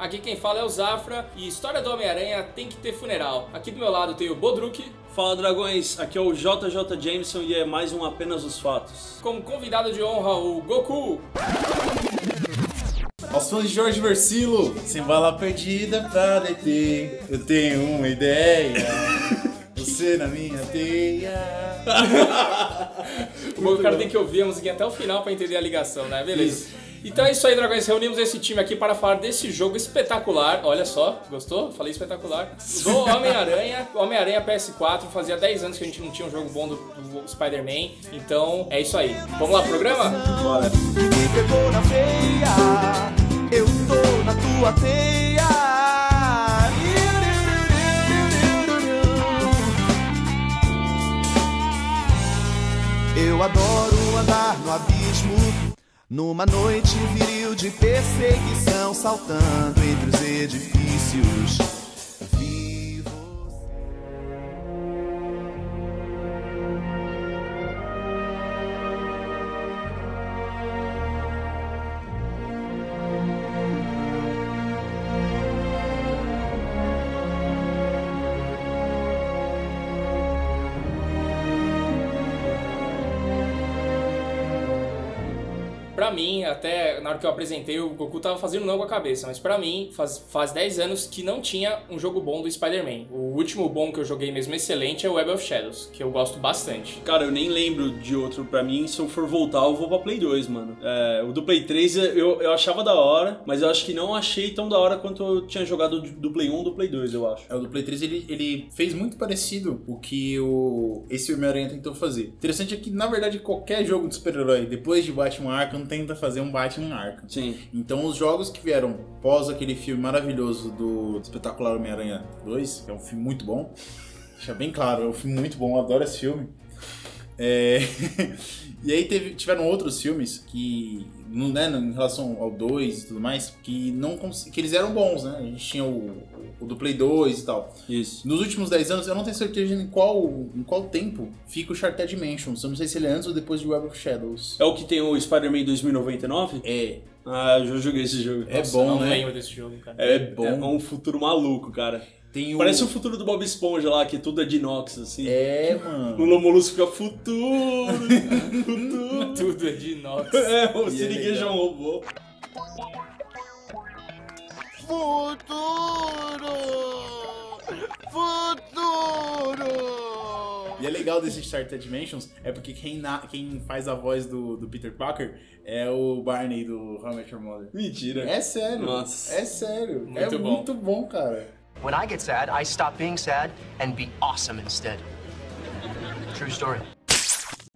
Aqui quem fala é o Zafra e história do Homem-Aranha tem que ter funeral. Aqui do meu lado tem o Bodruk. Fala dragões, aqui é o JJ Jameson e é mais um Apenas os Fatos. Como convidado de honra, o Goku. Aos fãs de Jorge Versilo, sem bala perdida pra deter, eu tenho uma ideia. Você na minha teia. o cara tem que ouvir a musiquinha até o final pra entender a ligação, né? Beleza. Isso. Então é isso aí, dragões. Reunimos esse time aqui para falar desse jogo espetacular. Olha só, gostou? Falei espetacular. Do Homem-Aranha. Homem-Aranha PS4. Fazia 10 anos que a gente não tinha um jogo bom do, do Spider-Man. Então é isso aí. Vamos lá, programa? Bora. Me pegou na feia, eu tô na tua teia. Eu adoro andar no abismo, numa noite viril de perseguição, saltando entre os edifícios. Pra mim, até na hora que eu apresentei, o Goku tava fazendo não com a cabeça, mas pra mim, faz, faz 10 anos que não tinha um jogo bom do Spider-Man. O último bom que eu joguei mesmo excelente é o Web of Shadows, que eu gosto bastante. Cara, eu nem lembro de outro pra mim, se eu for voltar eu vou pra Play 2, mano. É, o do Play 3 eu, eu achava da hora, mas eu acho que não achei tão da hora quanto eu tinha jogado do Play 1 do Play 2, eu acho. É, o do Play 3 ele, ele fez muito parecido o que o, esse Homem-Aranha tentou fazer. Interessante é que, na verdade, qualquer jogo de super-herói, depois de Batman Arkham, tenta fazer um Batman Arkham. Sim. Então, os jogos que vieram pós aquele filme maravilhoso do Espetacular Homem-Aranha 2, que é um filme muito bom, deixa bem claro, é um filme muito bom, eu adoro esse filme. É... e aí teve, tiveram outros filmes que, né, em relação ao 2 e tudo mais, que não que eles eram bons, né? A gente tinha o, o do Play 2 e tal. Isso. Nos últimos 10 anos, eu não tenho certeza em qual, em qual tempo fica o Sharkted Dimensions. Eu não sei se ele é antes ou depois de Web of Shadows. É o que tem o Spider-Man 2099? É, Ah, eu já joguei esse jogo. É Nossa, bom, não né? lembro desse jogo, cara. É, bom. é um futuro maluco, cara. Tem o... Parece o futuro do Bob Esponja lá, que tudo é de inox, assim. É, O mano. Lomolusco fica futuro, futuro. Tudo é de inox. É, o é Siriguejo é um robô. E é legal desse Sharkted Dimensions é porque quem, na- quem faz a voz do, do Peter Parker é o Barney do How I Met Your Mother. Mentira. É sério. Nossa. É sério. Muito é bom. muito bom, cara. When I get sad, I stop being sad and be awesome instead. True story.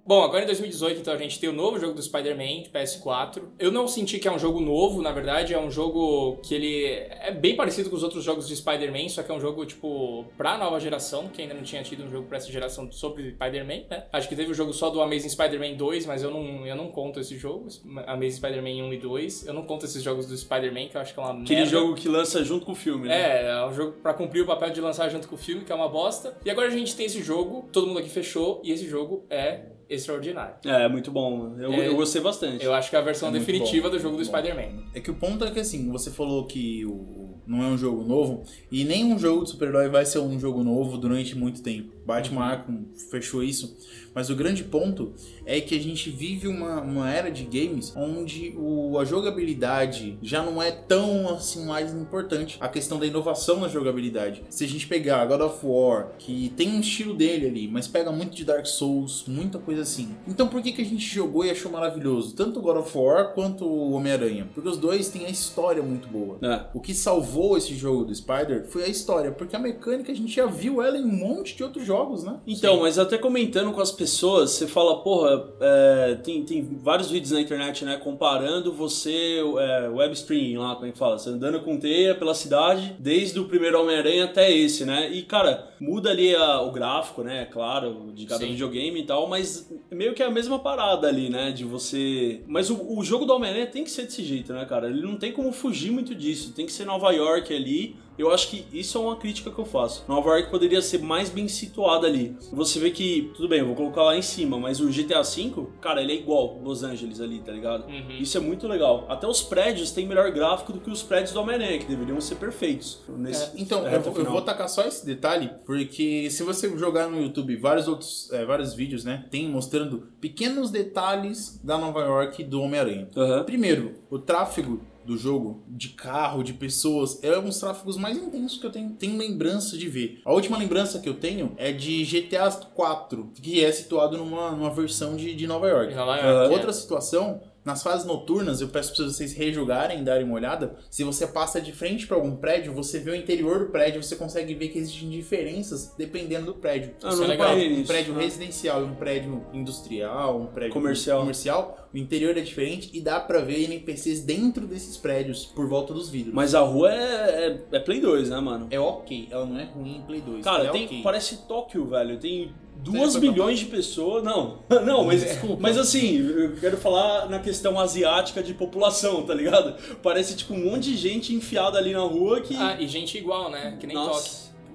Bom, agora em 2018, então, a gente tem o novo jogo do Spider-Man de PS4. Eu não senti que é um jogo novo, na verdade, é um jogo que ele é bem parecido com os outros jogos de Spider-Man, só que é um jogo, tipo, pra nova geração, que ainda não tinha tido um jogo pra essa geração sobre Spider-Man, né? Acho que teve o jogo só do Amazing Spider-Man 2, mas eu não, eu não conto esse jogo, Amazing Spider-Man 1 e 2. Eu não conto esses jogos do Spider-Man, que eu acho que é uma Aquele merda. jogo que lança junto com o filme, né? É, é um jogo pra cumprir o papel de lançar junto com o filme, que é uma bosta. E agora a gente tem esse jogo, todo mundo aqui fechou, e esse jogo é extraordinário. É, muito bom. Eu, É, eu gostei bastante. Eu acho que é a versão É definitiva bom, do jogo do. Spider-Man. É que o ponto é que assim, você falou que o, não é um jogo novo, e nenhum jogo de super-herói vai ser um jogo novo durante muito tempo. Batman Arkham fechou isso. Mas o grande ponto é que a gente vive uma, uma era de games onde o, a jogabilidade já não é tão assim mais importante. A questão da inovação na jogabilidade. Se a gente pegar God of War, que tem um estilo dele ali, mas pega muito de Dark Souls, muita coisa assim. Então por que, que a gente jogou e achou maravilhoso? Tanto o God of War quanto o Homem-Aranha. Porque os dois têm a história muito boa. É. O que salvou esse jogo do Spider foi a história, porque a mecânica a gente já viu ela em um monte de outros jogos, né? Então, mas até comentando com as pessoas, você fala, porra, é, tem, tem vários vídeos na internet, né, comparando você, é, web streaming lá, como é que fala, você andando com teia pela cidade, desde o primeiro Homem-Aranha até esse, né, e cara, muda ali a- o gráfico, né, claro, de cada Sim. videogame e tal, mas meio que é a mesma parada ali, né, de você... Mas o, o jogo do Homem-Aranha tem que ser desse jeito, né, cara, ele não tem como fugir muito disso, tem que ser Nova York ali, Eu acho que isso é uma crítica que eu faço. Nova York poderia ser mais bem situada ali. Você vê que, tudo bem, eu vou colocar lá em cima, mas o GTA V, cara, ele é igual Los Angeles ali, tá ligado? Uhum. Isso é muito legal. Até os prédios têm melhor gráfico do que os prédios do Homem-Aranha, que deveriam ser perfeitos. Nesse Então, eu, vou- eu vou tacar só esse detalhe, porque se você jogar no YouTube vários outros, é, vários vídeos, né, tem mostrando pequenos detalhes da Nova York e do Homem-Aranha. Aham. Primeiro, o tráfego do jogo, de carro, de pessoas, é um dos tráfegos mais intensos que eu tenho, tenho lembrança de ver. A última lembrança que eu tenho é de GTA 4, que é situado numa, numa versão de, de Nova York. Nova York, Ah, é. Outra situação, nas fases noturnas, eu peço pra vocês rejogarem, darem uma olhada. Se você passa de frente pra algum prédio, você vê o interior do prédio, você consegue ver que existem diferenças dependendo do prédio. Ah, Isso não é legal. reparei Um prédio Ah. residencial e um prédio industrial, um prédio Comercial. comercial, o interior é diferente e dá pra ver NPCs dentro desses prédios, por volta dos vidros. Mas a rua é, é, é Play 2, né, mano? é ok, ela não é ruim em Play 2. Cara, é tem, ok. parece Tóquio, velho. Tem já duas foi pra milhões de pessoas. Não, não, mas, Desculpa. mas assim, eu quero falar na questão asiática de população, tá ligado? Parece tipo um monte de gente enfiada ali na rua que. Ah, e gente igual, né? Que nem toque.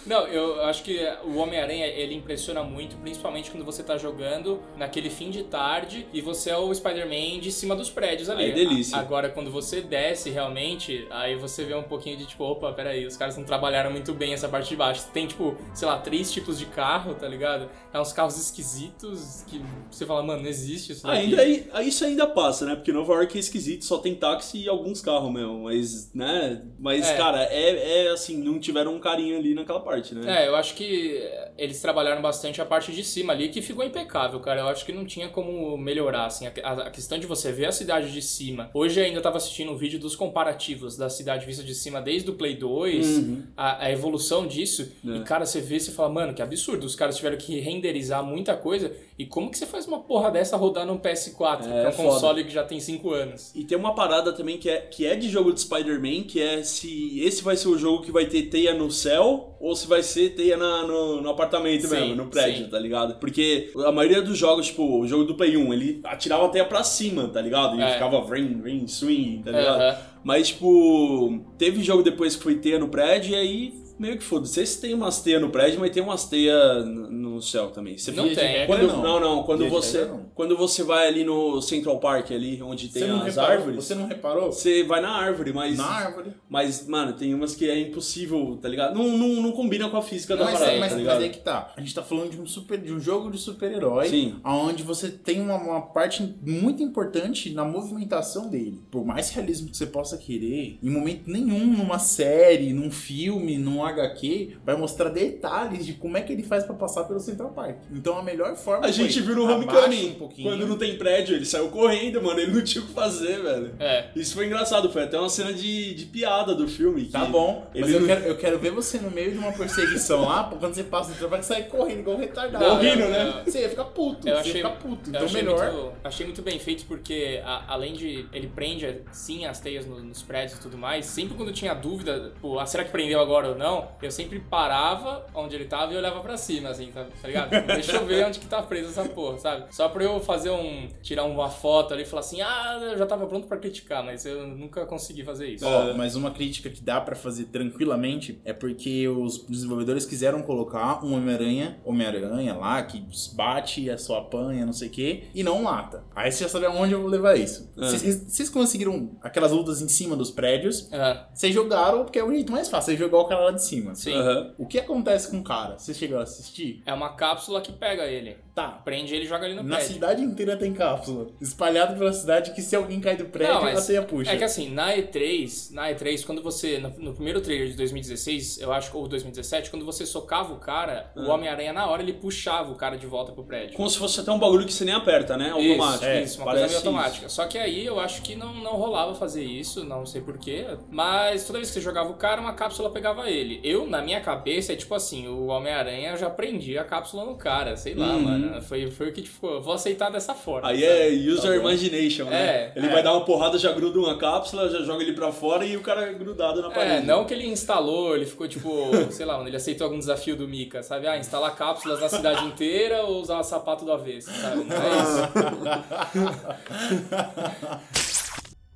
Não, eu acho que o Homem-Aranha ele impressiona muito, principalmente quando você tá jogando naquele fim de tarde e você é o Spider-Man de cima dos prédios ali. É delícia. Agora, quando você desce realmente, aí você vê um pouquinho de tipo, opa, peraí, os caras não trabalharam muito bem essa parte de baixo. Tem tipo, sei lá, três tipos de carro, tá ligado? É uns carros esquisitos que você fala, mano, não existe isso daqui. Ainda isso ainda passa, né? Porque Nova York é esquisito, só tem táxi e alguns carros mesmo. Mas, né? Mas, É. cara, é, é assim, não tiveram um carinho ali naquela parte, né? É, eu acho que eles trabalharam bastante a parte de cima ali, que ficou impecável, cara. Eu acho que não tinha como melhorar, assim. A, a- questão de você ver a cidade de cima. Hoje eu ainda tava assistindo um vídeo dos comparativos da cidade vista de cima desde o Play 2, Uhum. a, a evolução disso. É. E, cara, você vê e fala, mano, que absurdo. Os caras tiveram que renderizar muita coisa. E como que você faz uma porra dessa rodar num PS4? É, que é um foda. console que já tem 5 anos. E tem uma parada também que é, que é de jogo de Spider-Man, que é se esse vai ser o jogo que vai ter teia no céu ou se vai ser teia na- no, no apartamento Sim, mesmo, no prédio, sim. tá ligado? Porque a maioria dos jogos, tipo, o jogo do Play 1, ele atirava a teia pra cima, tá ligado? E É. ficava ring, ring, swing, tá ligado? Aham. Mas, tipo, teve jogo depois que foi teia no prédio e aí meio que foda. Sei se tem umas teias no prédio, mas tem umas teias no céu também. Você Não fica- tem. regra, Quando, não. não, não, quando Via de você, regra, não. quando você vai ali no Central Park, ali onde tem não, as reparou, árvores, você não reparou? você vai na árvore, mas. Na árvore. Mas, mano, tem umas que é impossível, tá ligado? Não, não, não combina com a física da Mas, parada, é, mas, tá mas é que tá. A gente tá falando de um, super, de um jogo de super-herói, Sim. onde você tem uma, uma parte muito importante na movimentação dele. Por mais realismo que você possa querer, em momento nenhum, numa série, num filme, num HQ, vai mostrar detalhes de como é que ele faz pra passar pelo Central Park. Então a melhor forma A gente viu no Homecoming, um pouquinho. quando não tem prédio, ele saiu correndo, mano, ele não tinha o que fazer, velho. É. Isso foi engraçado, foi até uma cena de, de piada do filme. Tá bom, mas eu não- quero, eu quero ver você no meio de uma perseguição lá, quando você passa no trabalho, você sai correndo igual um retardado. Correndo, né? Você ia ficar puto, Eu você achei, ia ficar puto. Então achei melhor. Muito, achei muito bem feito porque, a- além de ele prende sim as teias no- nos prédios e tudo mais, sempre quando tinha dúvida, pô, ah, será que prendeu agora ou não, eu sempre parava onde ele tava e olhava pra cima, assim, tá, tá ligado? Deixa eu ver onde que tá preso essa porra, sabe? Só pra eu fazer um. tirar uma foto ali e falar assim, ah, eu já tava pronto pra criticar, mas eu nunca consegui fazer isso. Ó, mas uma crítica que dá pra fazer tranquilamente é porque os desenvolvedores quiseram colocar um Homem-Aranha, Homem-Aranha lá, que bate, a sua apanha, não sei o quê, e não mata. Aí você já sabe aonde eu vou levar isso. Ah. Vocês vocês conseguiram aquelas lutas em cima dos prédios, Ah, vocês jogaram porque é o jeito mais fácil, é jogar o cara lá de cima. sim. Aham. O que acontece com o cara? Vocês chegaram a assistir? É uma cápsula que pega ele. Tá. Prende ele e joga ele no Na prédio. cidade inteira tem cápsula. Espalhado pela cidade que se alguém cai do prédio, Não, mas a teia puxa. É que assim, na E3, na E3, quando você. No, no primeiro trailer de 2016, eu acho, ou 2017, quando você socava o cara, o Ah. Homem-Aranha na hora ele puxava o cara de volta pro prédio. Como se fosse até um bagulho que você nem aperta, né? Automático. Isso, é, isso uma coisa meio automática. Só que aí eu acho que não, não rolava fazer isso, não sei porquê. Mas toda vez que você jogava o cara, uma cápsula pegava ele. Eu, na minha cabeça, é tipo assim, o Homem-Aranha já prendia a cápsula no cara, sei lá, Uhum. mano. Foi, foi o que, tipo, eu vou aceitar dessa forma. Aí sabe? é user Tá imagination, né? É, ele é. vai dar uma porrada, já gruda uma cápsula, já joga ele pra fora e o cara é grudado na É, parede. não que ele instalou, ele ficou tipo, sei lá, ele aceitou algum desafio do Mika, sabe? Ah, instalar cápsulas na cidade inteira ou usar sapato do avesso, sabe? Não é isso.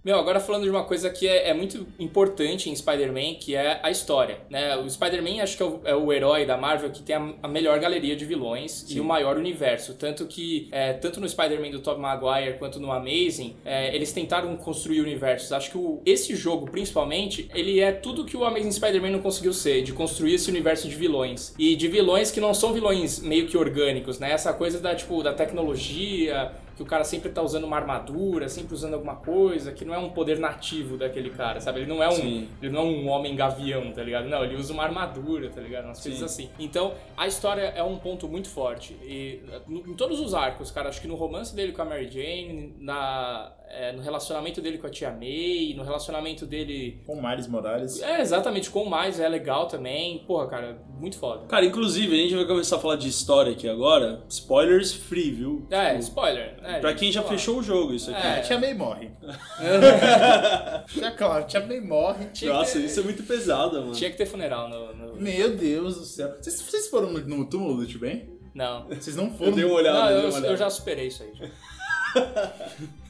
Meu, agora falando de uma coisa que é, é muito importante em Spider-Man, que é a história, né? O Spider-Man acho que é o, é o herói da Marvel que tem a, a melhor galeria de vilões e o maior universo. Tanto que, é, tanto no Spider-Man do Tobey Maguire quanto no Amazing, é, eles tentaram construir universos. Acho que o- esse jogo, principalmente, ele é tudo que o Amazing Spider-Man não conseguiu ser, de construir esse universo de vilões. E de vilões que não são vilões meio que orgânicos, né? Essa coisa da, tipo, da tecnologia, que o cara sempre tá usando uma armadura, sempre usando alguma coisa, que não é um poder nativo daquele cara, sabe? Ele não é um, Sim. ele não é um homem gavião, tá ligado? Não, ele usa uma armadura, tá ligado? Umas coisas assim. Então, a história é um ponto muito forte. E em todos os arcos, cara, acho que no romance dele com a Mary Jane, na, é, no relacionamento dele com a tia May, no relacionamento dele. Com Miles Morales. É, exatamente, com o mais é legal também. Porra, cara, muito foda. Cara, inclusive, a gente vai começar a falar de história aqui agora. Spoilers free, viu? É, Tipo, spoiler. Né, Pra quem já fechou o jogo, isso aqui. É, a Tia May morre. Já claro, a Tia May morre. Tinha Nossa, ter- isso é muito pesado, mano. Tinha que ter funeral no. no- Meu Deus do céu. Vocês, vocês foram no, no túmulo do Tio Ben? Não. Vocês não foram? Eu dei uma olhada, Não, eu olhada. eu já superei isso aí. já.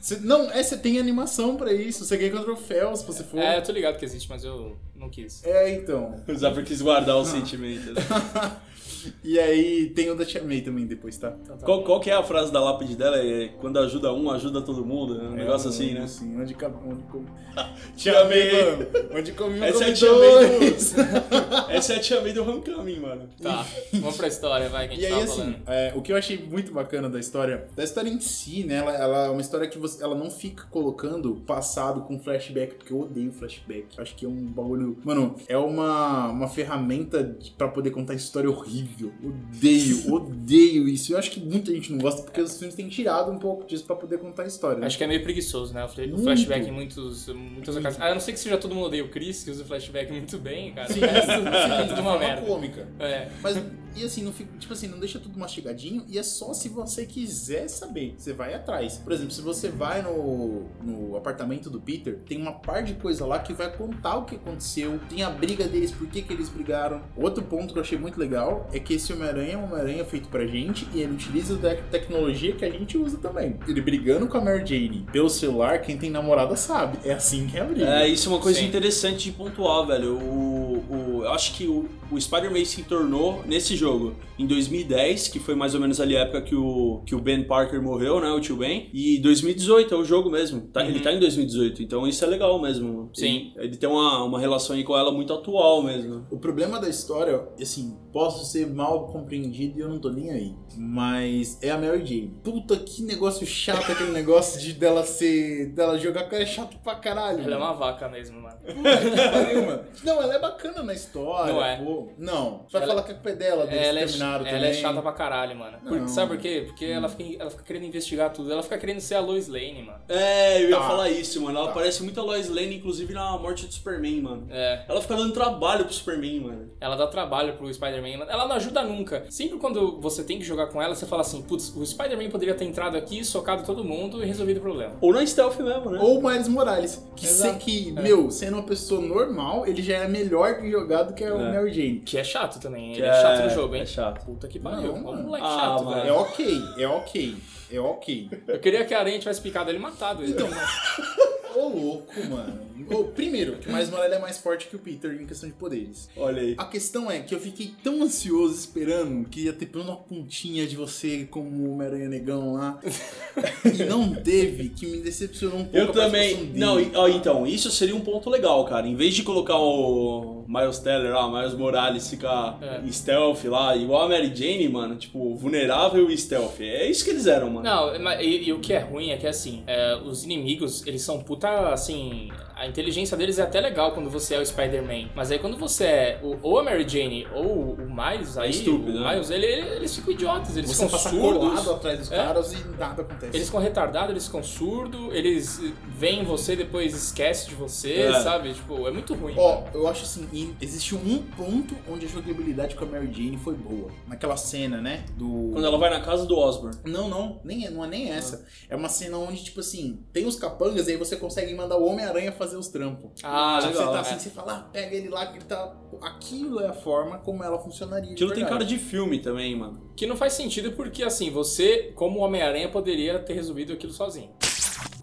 Cê- não, é, você tem animação pra isso. Você ganha com troféu se você for. É, eu tô ligado que existe, mas eu não quis. É, então. O Zafra quis guardar o sentimento. E aí tem o da Tia May também depois, tá? Então tá Qual, qual que é a frase da lápide dela? É quando ajuda um, ajuda todo mundo. É um negócio assim, né? Assim, onde, onde come... Tia May. mano. Onde come um, Essa é a Tia May dois. Essa é a tia May do Homecoming, mano. Tá, vamos pra história, vai, que a gente E aí, tava assim, é, o que eu achei muito bacana da história, da história em si, né? Ela, ela é uma história que você, ela não fica colocando passado com flashback, porque eu odeio flashback. Acho que é um bagulho. Mano, é uma, uma ferramenta pra poder contar história horrível. Odeio, odeio isso. Eu acho que muita gente não gosta, porque os filmes têm tirado um pouco disso pra poder contar a história. né? Acho que é meio preguiçoso, né? O fla- o Muito. flashback em muitos, muitas ocasiões. A não ser que seja todo mundo odeia o Chris, que usa o flashback muito bem, cara. Sim, sim, tudo de uma merda. cômica. É. Mas, e assim, não fica, tipo assim, não deixa tudo mastigadinho e é só se você quiser saber. Você vai atrás. Por exemplo, se você vai no, no apartamento do Peter, tem uma par de coisa lá que vai contar o que aconteceu, tem a briga deles, por que, que eles brigaram. Outro ponto que eu achei muito legal é que esse Homem-Aranha é um Homem-Aranha feito pra gente e ele utiliza da tecnologia que a gente usa também. Ele brigando com a Mary Jane pelo celular, quem tem namorada sabe. É assim que é a briga. É, isso é uma coisa Sim. interessante de pontuar, velho. O, o, eu acho que o, o Spider-Man se tornou nesse jogo em 2010, que foi mais ou menos ali a época que o, que o Ben Parker morreu, né? O tio Ben. E 2018 é o jogo mesmo. Tá, Ele tá em 2018, então isso é legal mesmo. Sim. Ele, ele tem uma, uma relação aí com ela muito atual mesmo. O problema da história, assim, posso ser mal compreendido e eu não tô nem aí. Mas é a Mary Jane. Puta que negócio chato aquele negócio de dela ser. dela jogar cara é chato pra caralho. Ela é mano. uma vaca mesmo, mano. Puta que pariu, mano. Não, ela é bacana na história. Não é. pô. Não. Você vai Ela- falar que a culpa é dela, deles Ela, é, terminaram ela também. é chata pra caralho, mano. Por- sabe por quê? Porque ela, fica, ela fica querendo investigar tudo. Ela fica querendo ser a Lois Lane, mano. É, eu ia Tá. falar isso, mano. Ela Tá. parece muito a Lois Lane, inclusive na morte do Superman, mano. É. Ela fica dando trabalho pro Superman, mano. Ela dá trabalho pro Spider-Man. Ela não ajuda nunca. Sempre quando você tem que jogar com ela, você fala assim: putz, o Spider-Man poderia ter entrado aqui, socado todo mundo e resolvido o problema. Ou na stealth mesmo, né? Ou o Miles Morales. Que, se, Exato. que meu, sendo uma pessoa normal, ele já é melhor que jogar do que É. Mary Jane. Que é chato também. Que Ele é, chato no jogo, hein? É chato. Puta que pariu. Não, Ô, mano. moleque Ah, chato, mano. É velho. ok, é ok, é ok. Eu queria que a aranha tivesse picado ele matado ele. Então, Ô, louco, mano. Primeiro, que o Miles Morales é mais forte que o Peter em questão de poderes. Olha aí. A questão é que eu fiquei tão ansioso esperando que ia ter pelo menos uma pontinha de você como o Homem-Aranha Negão lá. e não teve, que me decepcionou um pouco. Eu a também. dele. Não, então, isso seria um ponto legal, cara. Em vez de colocar o Miles Teller lá, Miles Morales ficar É. stealth lá, igual a Mary Jane, mano, tipo, vulnerável e stealth. É isso que eles eram, mano. Não, e, e o que é ruim é que assim, é, os inimigos, eles são puta, assim, a inteligência deles é até legal quando você é o Spider-Man. Mas aí quando você é o, ou a Mary Jane ou o Miles, aí estúpido, o né? Miles, ele- ele- eles ficam idiotas, eles Você ficam passa surdos. atrás dos É. caras e nada acontece. Eles ficam retardados, eles ficam surdos, eles veem você depois esquece de você, É. sabe? Tipo, é muito ruim. Ó, eu acho assim, existe um ponto onde a jogabilidade com a Mary Jane foi boa. Naquela cena, né? Do. Quando ela vai na casa do Osborn. Não, não, nem, é- não é nem essa. É uma cena onde, tipo assim, tem os capangas e aí você consegue mandar o Homem-Aranha fazer os trampos. Ah, Tipo, legal. você tá é. assim, você fala, ah, pega ele lá, que ele tá. Aquilo é a forma como ela funcionaria. Aquilo tem cara de filme também, mano. Que não faz sentido porque, assim, você, como Homem-Aranha, poderia ter resolvido aquilo sozinho.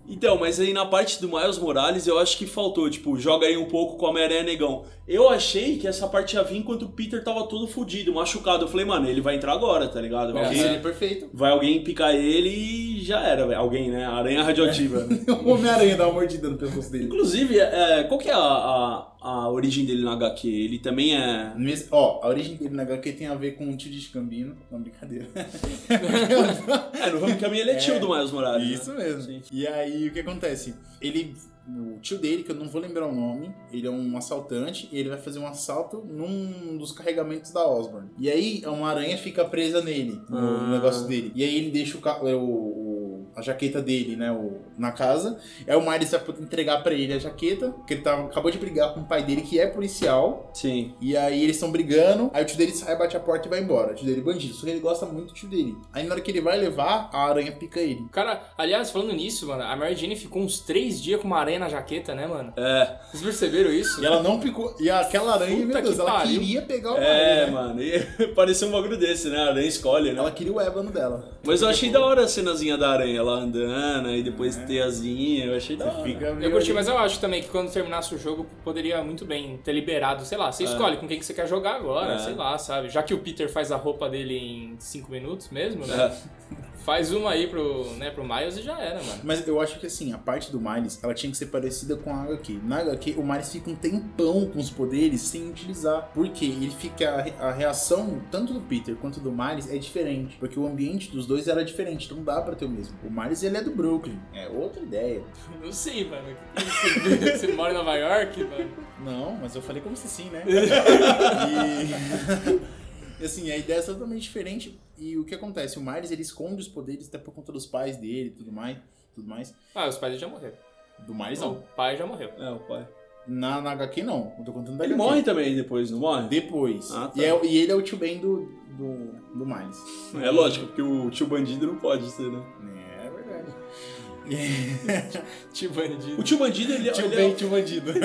Então, mas aí na parte do Miles Morales eu acho que faltou, tipo, joga aí um pouco com a Homem-Aranha Negão. Eu achei que essa parte ia vir enquanto o Peter tava todo fudido, machucado. Eu falei, mano, ele vai entrar agora, tá ligado? Vai, É, alguém, Seria perfeito. vai alguém picar ele e já era, velho. Alguém, né? Aranha radioativa. O Homem-Aranha dá uma mordida no pescoço dele. Inclusive, é, qual que é a, a, a origem dele no HQ? Ele também é. Mes- Ó, a origem dele na HQ tem a ver com o tio de Cambino. Não, brincadeira. É, no Homecoming ele é tio do Miles Morales. Isso né? mesmo. Sim. E aí, o que acontece? Ele, o tio dele, que eu não vou lembrar o nome, ele é um assaltante e ele vai fazer um assalto num dos carregamentos da Osborn. E aí, uma aranha fica presa nele, no, Ah. negócio dele. E aí ele deixa o- o- a jaqueta dele, né, o- na casa. Aí o Miles vai poder entregar pra ele a jaqueta, porque ele tava, acabou de brigar com o pai dele, que é policial. Sim. E aí eles estão brigando, aí o tio dele sai, bate a porta e vai embora. O tio dele é bandido, só que ele gosta muito do tio dele. Aí na hora que ele vai levar, a aranha pica ele. Cara, aliás, falando nisso, mano, a Mary Jane ficou uns três dias com uma aranha na jaqueta, né, mano? É. Vocês perceberam isso? E ela não picou. E aquela aranha, Puta meu Deus, que ela pariu. queria pegar o É, aranha, né? mano. E pareceu um bagulho desse, né? A aranha escolhe, né? Ela queria o ébano dela. Mas eu achei da hora a cenazinha da aranha, ela andando, aí depois ter asinha, eu achei da hora. Fica Eu curti, mas eu acho também que quando terminasse o jogo, poderia muito bem ter liberado, sei lá, você escolhe com quem que você quer jogar agora, É. sei lá, sabe? Já que o Peter faz a roupa dele em 5 minutos mesmo, né? É. Faz uma aí pro, né, pro Miles e já era, mano. Mas eu acho que assim, a parte do Miles, ela tinha que ser parecida com a HQ. Na HQ, o Miles fica um tempão com os poderes sem utilizar. Porque ele fica. A reação, tanto do Peter quanto do Miles, é diferente. Porque o ambiente dos dois era diferente, então dá pra ter o mesmo. O Miles, ele é do Brooklyn. É outra ideia. Não sei, mano. Você, você mora em Nova York, mano? Não, mas eu falei como se sim, né? e assim, a ideia é totalmente diferente. E o que acontece? O Miles ele esconde os poderes até por conta dos pais dele e tudo mais. Tudo mais. Ah, os pais já morreram. Do Miles Não, não. o pai já morreu. É, o pai. Na, na HQ não. Eu tô contando da Ele HQ. morre também depois, não morre? Depois. Ah, tá. e, é- e ele é o tio Ben do, do, do Miles. É lógico, porque o tio bandido não pode ser, né? É Tio bandido. O tio bandido, ele, tio ele é. tio bandido.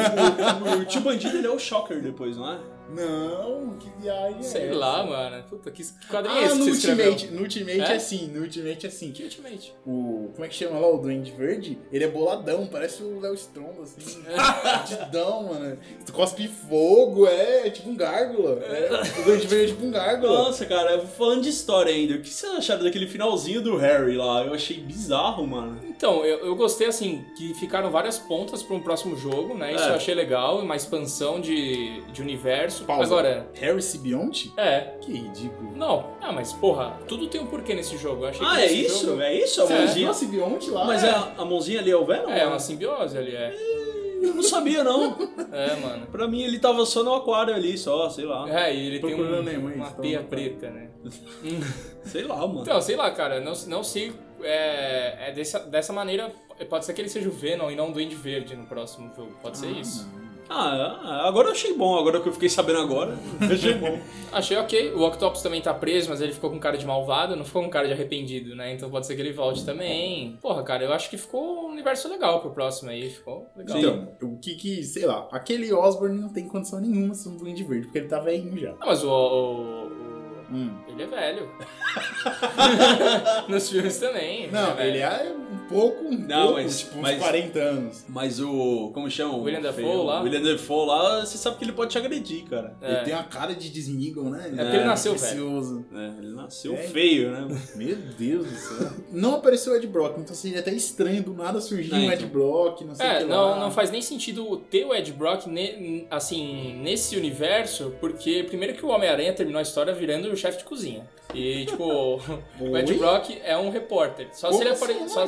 O, o tio bandido, ele é o Shocker depois, não é? não, que viagem é Sei lá, mano. Puta, que, quadrinho é Ah, esse que no escreveu? Ultimate, no Ultimate é? É? assim, no Ultimate é assim. Que Ultimate? O. Como é que chama lá? O Duende Verde? Ele é boladão, parece o Léo Stronda, assim. Fudidão, mano. Tu cospe fogo, é, é tipo um gárgula. É, o Duende Verde é tipo um gárgula. Nossa, cara, falando de história ainda, o que vocês acharam daquele finalzinho do Harry lá? Eu achei bizarro, mano. Então, eu, eu gostei, assim, que ficaram várias pontas para um próximo jogo, né? Isso É. eu achei legal, uma expansão de, de universo. Pausa. Agora, Harry Sibionte? é. Que ridículo. Não, ah, mas porra, tudo tem um porquê nesse jogo. Eu achei Ah, que é nesse isso? jogo- É isso? A É. mãozinha? Não, Sibionte lá. Mas é. a, a mãozinha ali é o Venom? É, uma simbiose ali, é. Eu não sabia, não. É, mano. pra mim ele tava só no aquário ali, só, sei lá. É, e ele tem Procurando um, Nemo, é uma tá teia bom, tá. preta, né? Sei lá, mano. Então, sei lá, cara, não, não sei. É, é dessa, dessa maneira, pode ser que ele seja o Venom e não o Duende Verde no próximo jogo. Pode ser isso. Ah, agora eu achei bom, agora que eu fiquei sabendo agora. achei bom. Achei ok. O Octopus também tá preso, mas ele ficou com cara de malvado, não ficou com cara de arrependido, né? Então pode ser que ele volte também. Porra, cara, eu acho que ficou um universo legal pro próximo aí. Ficou legal. Então, o que que, sei lá, aquele Osborn não tem condição nenhuma ser um Duende Verde, porque ele tá velhinho já. Ah, mas o- o- Hum. Ele é velho. Nos filmes também. Não, velho. ele é um pouco, um Não, pouco, mas- tipo, uns mas- 40 anos. Mas o. Como chama? o William Dafoe lá? O William Dafoe lá, você sabe que ele pode te agredir, cara. É. Ele tem uma cara de desnível, né? É porque ele nasceu precioso. É, ele nasceu É. feio, né? Meu Deus do céu. Não apareceu o Ed Brock, então seria até estranho do nada surgir É, um Ed então. Brock, não sei o É, que não, lá. não faz nem sentido ter o Ed Brock ne- assim, nesse universo, porque primeiro que o Homem-Aranha terminou a história virando o chefe de cozinha. E, tipo, o Ed? Brock é um repórter. Só, se ele, apare- assim? Só,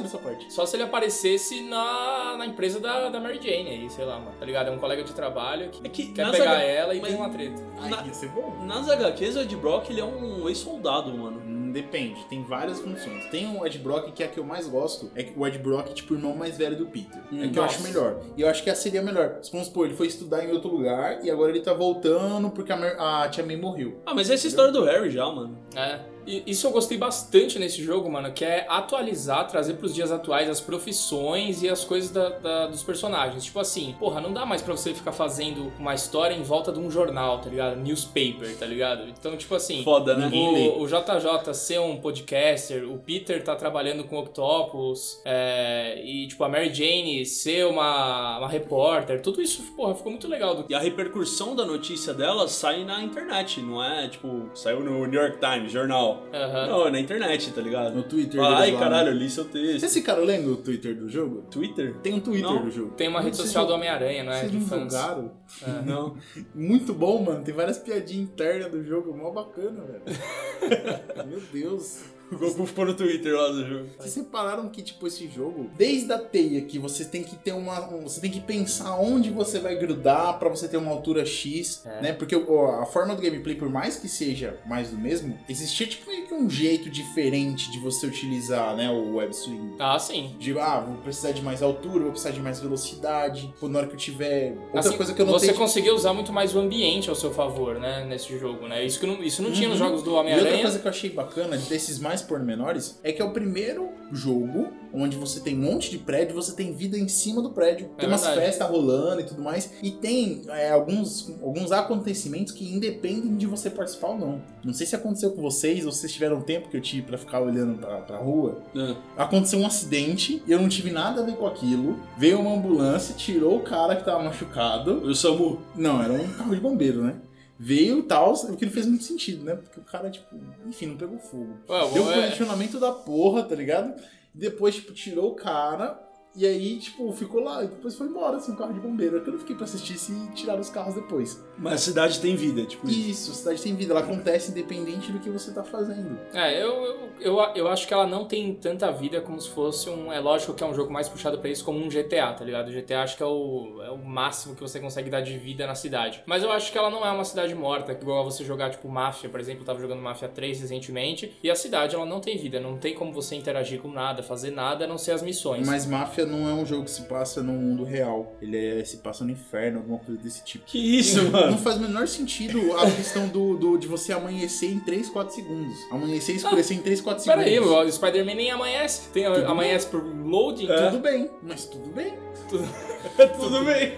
só se ele aparecesse na, na empresa da, da Mary Jane aí, sei lá, mano. Tá ligado? É um colega de trabalho que, É que quer pegar H- ela e mas- tem uma treta. Ai, Na- ia ser bom. Nas HQs, o Ed Brock ele é um ex-soldado, mano. Hum, Depende, tem várias funções. Tem o Ed Brock, que é a que eu mais gosto, é que o Ed Brock tipo o irmão mais velho do Peter. é que eu nossa. acho melhor. E eu acho que essa seria melhor. Vamos supor, ele foi estudar em outro lugar e agora ele tá voltando porque a, Mer- a tia May morreu. Ah, mas essa é a história do Harry já, mano. É. E Isso eu gostei bastante nesse jogo, mano, que é atualizar, trazer pros dias atuais as profissões e as coisas da- da- dos personagens. Tipo assim, porra, não dá mais pra você ficar fazendo uma história em volta de um jornal, tá ligado? Newspaper, tá ligado? Então, tipo assim. Foda, né? O, o JJ ser um podcaster, o Peter tá trabalhando com Octopus, é, e tipo, a Mary Jane ser uma, uma repórter, tudo isso, porra, ficou muito legal. Do... E a repercussão da notícia dela sai na internet, não é tipo, saiu no New York Times, jornal. Aham. Não, é na internet, tá ligado? No Twitter Fala, Ai, lá, caralho, né? eu li seu texto. Esse cara lembra o Twitter do jogo? Twitter? Tem um Twitter Não. do jogo. Tem uma rede Vocês social do Homem-Aranha, não é? Vocês De não fãs. jogaram? Não. Muito bom, mano. Tem várias piadinhas internas do jogo. Mó bacana, velho. Meu Deus. O Goku ficou no Twitter lá do jogo. Vocês separaram que, tipo, esse jogo, desde a teia, que você tem que ter uma. um- Você tem que pensar onde você vai grudar pra você ter uma altura X, É. né? Porque ó, a forma do gameplay, por mais que seja mais do mesmo, existia, tipo, meio que um jeito diferente de você utilizar, né, o web swing. Ah, sim. De, ah, vou precisar de mais altura, vou precisar de mais velocidade. Pô, na hora que eu tiver. Outra Assim, coisa que eu não você tenho. conseguiu usar muito mais o ambiente ao seu favor, né? Nesse jogo, né? Isso, que não, isso não tinha nos Uhum. jogos do E outra Homem-Aranha. coisa que eu achei bacana desses mais pormenores é que é o primeiro jogo onde você tem um monte de prédio, você tem vida em cima do prédio, tem umas verdade. festas rolando e tudo mais, e tem é, alguns, alguns acontecimentos que independem de você participar ou não. Não sei se aconteceu com vocês ou se vocês tiveram tempo que eu tive pra ficar olhando pra, pra rua. É. Aconteceu um acidente, eu não tive nada a ver com aquilo. Veio uma ambulância, tirou o cara que tava machucado. O Samu. Não, era um carro de bombeiro, né? Veio e tal, o que não fez muito sentido, né? Porque o cara, tipo, enfim, não pegou fogo. Ué, Deu um é- condicionamento da porra, tá ligado? E depois, tipo, tirou o cara. E aí, tipo, ficou lá. E depois foi embora, assim, o carro de bombeiro. É que eu não fiquei pra assistir se tiraram os carros depois. Mas a cidade tem vida, tipo isso. Isso, a cidade tem vida. Ela acontece independente do que você tá fazendo. É, eu, eu, eu, eu acho que ela não tem tanta vida como se fosse um. É lógico que é um jogo mais puxado pra isso, como um GTA, tá ligado? O GTA acho que é o, é o máximo que você consegue dar de vida na cidade. Mas eu acho que ela não é uma cidade morta, igual você jogar, tipo, Mafia, por exemplo. Eu tava jogando Mafia 3 recentemente. E a cidade, ela não tem vida. Não tem como você interagir com nada, fazer nada, a não ser as missões. Mas Máfia não é um jogo que se passa no mundo real. Ele é, se passa no inferno, alguma coisa desse tipo. Que isso, Não mano? faz o menor sentido a questão do, do- de você amanhecer em 3, 4 segundos. Amanhecer e escurecer em 3, 4 segundos. Pera aí, o Spider-Man nem amanhece. Tem, Tudo amanhece por loading. Tudo bem, mas tudo bem. Tudo bem.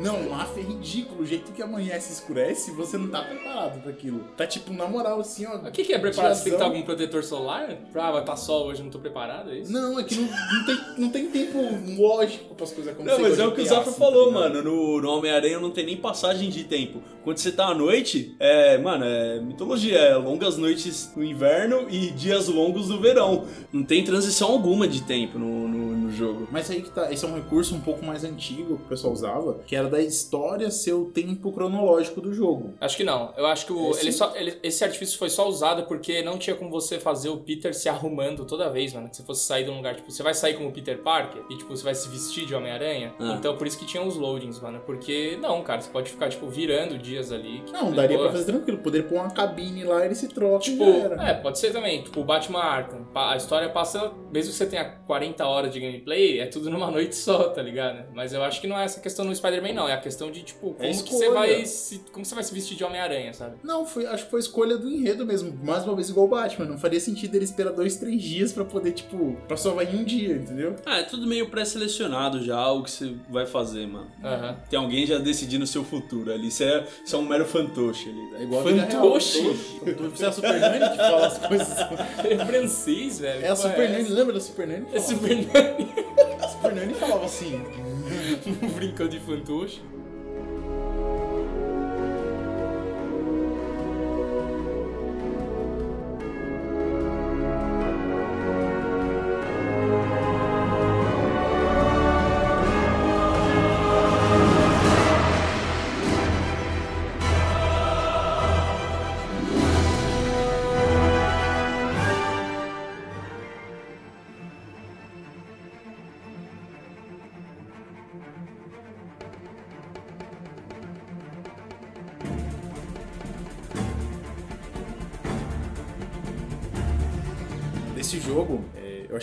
Não, Máfia é ridículo. O jeito que amanhece e escurece, você não tá preparado pra aquilo. Tá tipo, na moral, assim, ó. O que, que é preparado? Você tem que estar diazão. algum protetor solar? Ah, vai tá sol hoje, não tô preparado, é isso? Não, é que não, não, tem, não tem tempo lógico para as coisas acontecerem. Não, mas é o que o Zafra assim, falou, tá ligado? mano. No, no Homem-Aranha não tem nem passagem de tempo. Quando você tá à noite, é, mano, é mitologia. É longas noites no inverno e dias longos no verão. Não tem transição alguma de tempo no, no jogo. Mas aí que tá, esse é um recurso um pouco mais antigo que o pessoal usava, que era da história ser o tempo cronológico do jogo. Acho que não. Eu acho que o- Esse- ele só- ele- esse artifício foi só usado porque não tinha como você fazer o Peter se arrumando toda vez, mano. Que você fosse sair de um lugar, tipo, você vai sair como Peter Parker e, tipo, você vai se vestir de Homem-Aranha. Ah. Então, por isso que tinha os loadings, mano. Porque, não, cara, você pode ficar, tipo, virando dias ali. Não, daria pra fazer tranquilo, poder pôr uma cabine lá e ele se troca Tipo, é, pode ser também. Tipo, o Batman Arkham. A história passa, mesmo que você tenha 40 horas de gameplay, é tudo numa noite só, tá ligado? Mas eu acho que não é essa questão no Spider-Man, não. É a questão de, tipo, como que escolha. você vai se. Como você vai se vestir de Homem-Aranha, sabe? Não, foi, acho que foi escolha do enredo mesmo. Mais uma vez igual o Batman. Não faria sentido ele esperar dois, três dias pra poder, tipo, pra só vai em um dia, entendeu? Ah, é tudo meio pré-selecionado já o que você vai fazer, mano. Aham. Tem alguém já decidindo o seu futuro ali. Você é só um mero fantoche ali. É Tá? igual. Fantoche. Você é a Super Nani que fala as coisas. É francês, velho. É a Que Super Nani, lembra da Super Nani? É Super Nani. A Super Nani falava assim. Brincando de fantoche.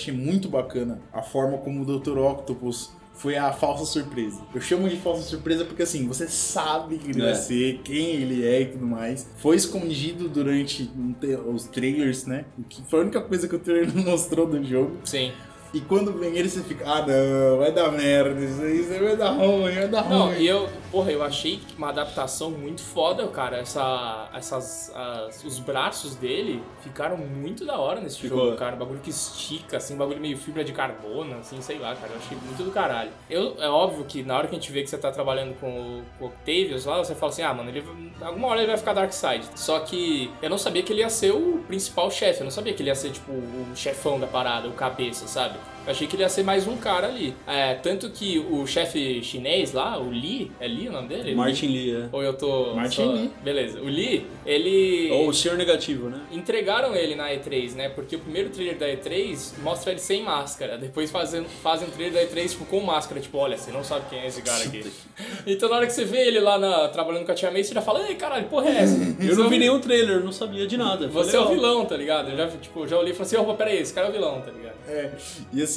Achei muito bacana a forma como o Dr. Octopus foi a falsa surpresa. Eu chamo de falsa surpresa porque assim, você sabe que ele É. vai ser, quem ele é e tudo mais. Foi escondido durante te- os trailers, né? O que foi a única coisa que o trailer não mostrou do jogo. Sim. E quando vem ele, você fica, ah não, vai dar merda, isso aí, vai dar ruim, vai dar Não, ruim. e eu, porra, eu achei uma adaptação muito foda, cara. Essa, essas, as- os braços dele ficaram muito da hora nesse Ficou. jogo, cara. Bagulho que estica, assim, bagulho meio fibra de carbono, assim, sei lá, cara. Eu achei muito do caralho. Eu, é óbvio que na hora que a gente vê que você tá trabalhando com o, com o Octavius lá, você fala assim, ah, mano, ele, alguma hora ele vai ficar Darkseid. Só que eu não sabia que ele ia ser o principal chefe. Eu não sabia que ele ia ser, tipo, o chefão da parada, o cabeça, sabe? Eu achei que ele ia ser mais um cara ali. É, tanto que o chefe chinês lá, o Lee, é Lee o nome dele? Martin Lee, é. Ou eu tô. Martin só- Lee. Beleza. O Lee, ele. Ou o Senhor Negativo, né? Entregaram ele na E3, né? Porque o primeiro trailer da E3 mostra ele sem máscara. Depois fazem, fazem um trailer da E3 tipo, com máscara. Tipo, olha, você não sabe quem é esse cara aqui. então na hora que você vê ele lá na- trabalhando com a Tia May, você já fala, ei, caralho, porra é essa? Eu não vi nenhum trailer, não sabia de nada. Você é o vilão, tá ligado? Eu já, tipo, já olhei e falei assim, opa, peraí, esse cara é o vilão, tá ligado? É, e assim,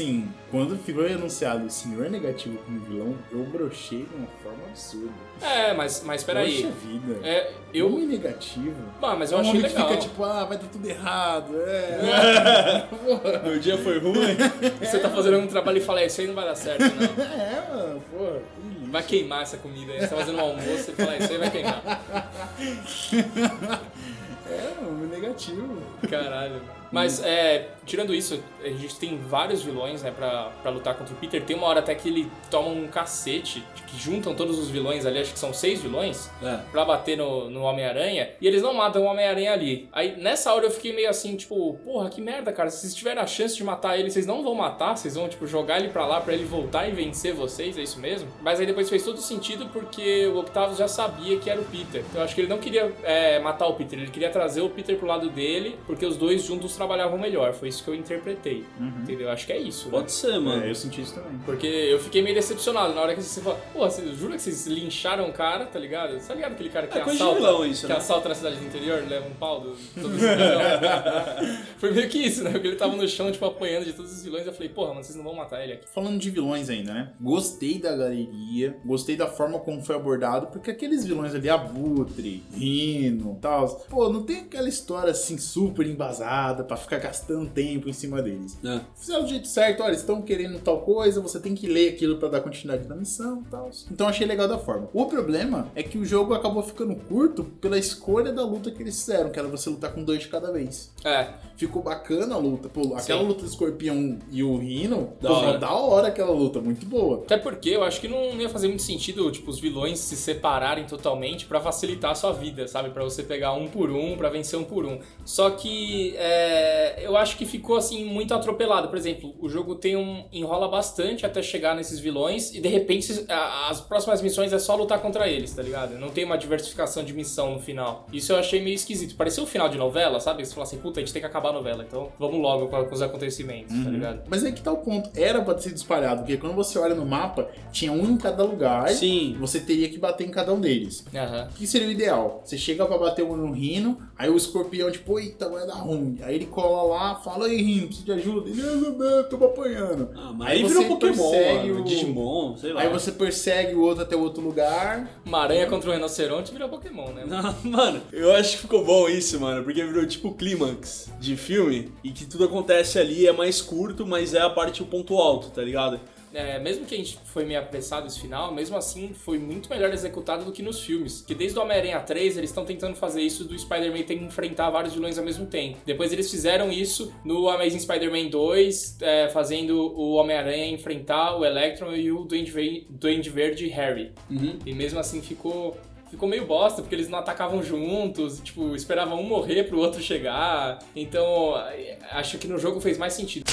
quando foi anunciado o Senhor Negativo como vilão, eu brochei de uma forma absurda. É, mas, mas peraí. Poxa vida. É, eu. Homem negativo. Ah, mas eu É um achei homem que legal. fica tipo, ah, vai dar tudo errado. É, Meu dia foi ruim. Você tá fazendo um trabalho e fala, "É, isso aí não vai dar certo, não. é mano, porra. que. Vai queimar essa comida aí. Você tá fazendo um almoço e fala, "É, isso aí vai queimar. É, homem negativo. Caralho. Mas, é, tirando isso, a gente tem vários vilões, né, pra, pra lutar contra o Peter. Tem uma hora até que ele toma um cacete, que juntam todos os vilões ali, acho que são seis vilões, É. pra bater no, no Homem-Aranha, e eles não matam o Homem-Aranha ali. Aí, nessa hora eu fiquei meio assim, tipo, porra, que merda, cara. Se vocês tiverem a chance de matar ele, vocês não vão matar, vocês vão, tipo, jogar ele pra lá pra ele voltar e vencer vocês, é isso mesmo? Mas aí depois fez todo sentido porque o Octavius já sabia que era o Peter. Então eu acho que ele não queria é, matar o Peter, ele queria trazer o Peter pro lado dele, porque os dois juntos trabalhavam melhor. Foi isso que eu interpretei. Entendeu? Acho que é isso. né? Pode ser, mano. É, eu senti isso também. Porque eu fiquei meio decepcionado na hora que você fala, pô, você jura que vocês lincharam o cara, tá ligado? Você tá ligado aquele cara que É assalta, vilão isso, que né? assalta na cidade do interior, leva um pau do todo? Foi meio que isso, né? Porque ele tava no chão, tipo, apanhando de todos os vilões. Eu falei, porra, mano, vocês não vão matar ele aqui. Falando de vilões ainda, né? Gostei da galeria, gostei da forma como foi abordado, porque aqueles vilões ali, Abutre, Rino, tal, pô, não tem aquela história assim super embasada pra ficar gastando tempo em cima deles. É. Fizeram do jeito certo, olha, estão querendo tal coisa, você tem que ler aquilo pra dar continuidade na missão e tal. Então achei legal da forma. O problema é que o jogo acabou ficando curto pela escolha da luta que eles fizeram, que era você lutar com dois de cada vez. É, Ficou bacana a luta. Pô, aquela Sim. luta do escorpião e o Rino, Da pô, hora. da hora aquela luta, muito boa. até porque eu acho que não ia fazer muito sentido, tipo, os vilões se separarem totalmente pra facilitar a sua vida, sabe? Pra você pegar um por um, pra vencer um por um. Só que é, eu acho que ficou, assim, muito atropelado. Por exemplo, o jogo tem um... enrola bastante até chegar nesses vilões e, de repente, a- as próximas missões é só lutar contra eles, tá ligado? Não tem uma diversificação de missão no final. Isso eu achei meio esquisito. Pareceu o final de novela, sabe? Você fala assim, puta, a gente tem que acabar a novela, então vamos logo com, os acontecimentos, tá ligado? Mas aí que tá o ponto. Era pra ter sido espalhado, porque quando você olha no mapa, tinha um em cada lugar. Sim. Você teria que bater em cada um deles. Aham. O que seria o ideal? Você chega pra bater um no Rino, aí o escorpião, tipo, eita, vai dar ruim. Aí ele cola lá, fala, ei, Rino, preciso de ajuda. Ele, não, tô me apanhando. Ah, mas Aí aí, virou você Pokémon, persegue mano, o- Digimon, sei lá. Aí você persegue o outro até outro lugar. Uma aranha contra um rinoceronte virou Pokémon, né? Não, mano, eu acho que ficou bom isso, mano, porque virou tipo o clímax de filme e que tudo acontece ali, é mais curto, mas é a parte, o ponto alto, tá ligado? É, mesmo que a gente foi meio apressado esse final, mesmo assim foi muito melhor executado do que nos filmes. Que desde o Homem-Aranha 3 eles estão tentando fazer isso do Spider-Man ter que enfrentar vários vilões ao mesmo tempo. Depois eles fizeram isso no Amazing Spider-Man 2, é, fazendo o Homem-Aranha enfrentar o Electron e o Duende, Ve- Duende Verde Harry. E mesmo assim ficou. Ficou meio bosta, porque eles não atacavam juntos, tipo, esperavam um morrer pro outro chegar. Então, acho que no jogo fez mais sentido.